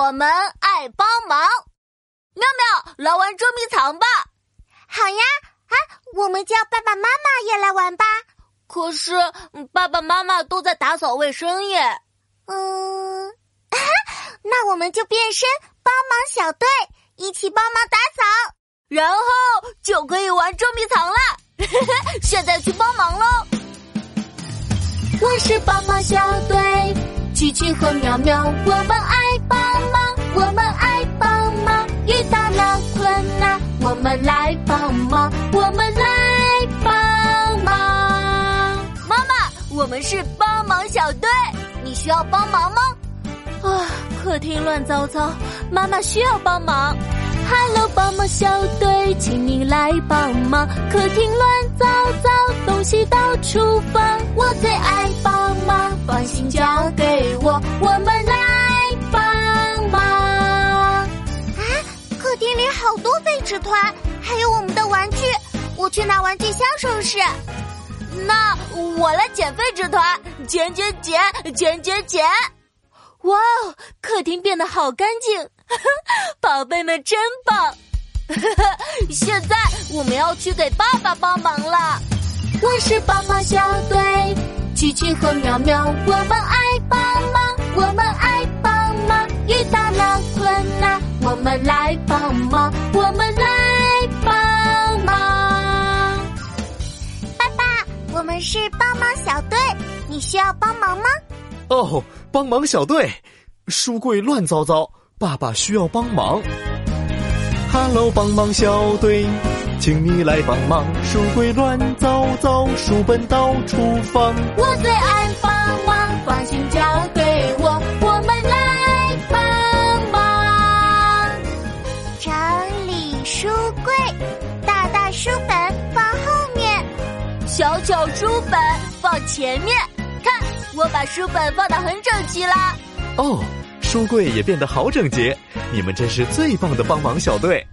我们爱帮忙。妙妙，来玩捉迷藏吧！好呀，啊，我们叫爸爸妈妈也来玩吧。可是爸爸妈妈都在打扫卫生耶。嗯，那我们就变身帮忙小队，一起帮忙打扫，然后就可以玩捉迷藏了。现在去帮忙喽！我是帮忙小队，琪琪和苗苗，我们是帮忙小队，你需要帮忙吗？啊，客厅乱糟糟，妈妈需要帮忙。Hello，帮忙小队，请你来帮忙。客厅乱糟糟，东西到处放，我最爱帮忙，放心交给我，我们来帮忙。啊，客厅里好多废纸团，还有我们的玩具，我去拿玩具箱收拾。那我来捡废纸团，捡捡捡，捡捡捡。哇哦，客厅变得好干净。宝贝们真棒！现在我们要去给爸爸帮忙了。我是帮忙小队，琪琪和苗苗，我们爱帮忙，我们爱帮忙。遇到了困难，我们来帮忙，帮忙小队，你需要帮忙吗？哦，帮忙小队，书柜乱糟糟。爸爸需要帮忙，Hello，帮忙小队，请你来帮忙。书柜乱糟糟，书本到处放。我最爱帮忙，放心交给我，我们来帮忙。整理书柜，大大书本放后面，小小书本到前面。看，我把书本放的很整齐啦。哦。书柜也变得好整洁，你们真是最棒的帮忙小队。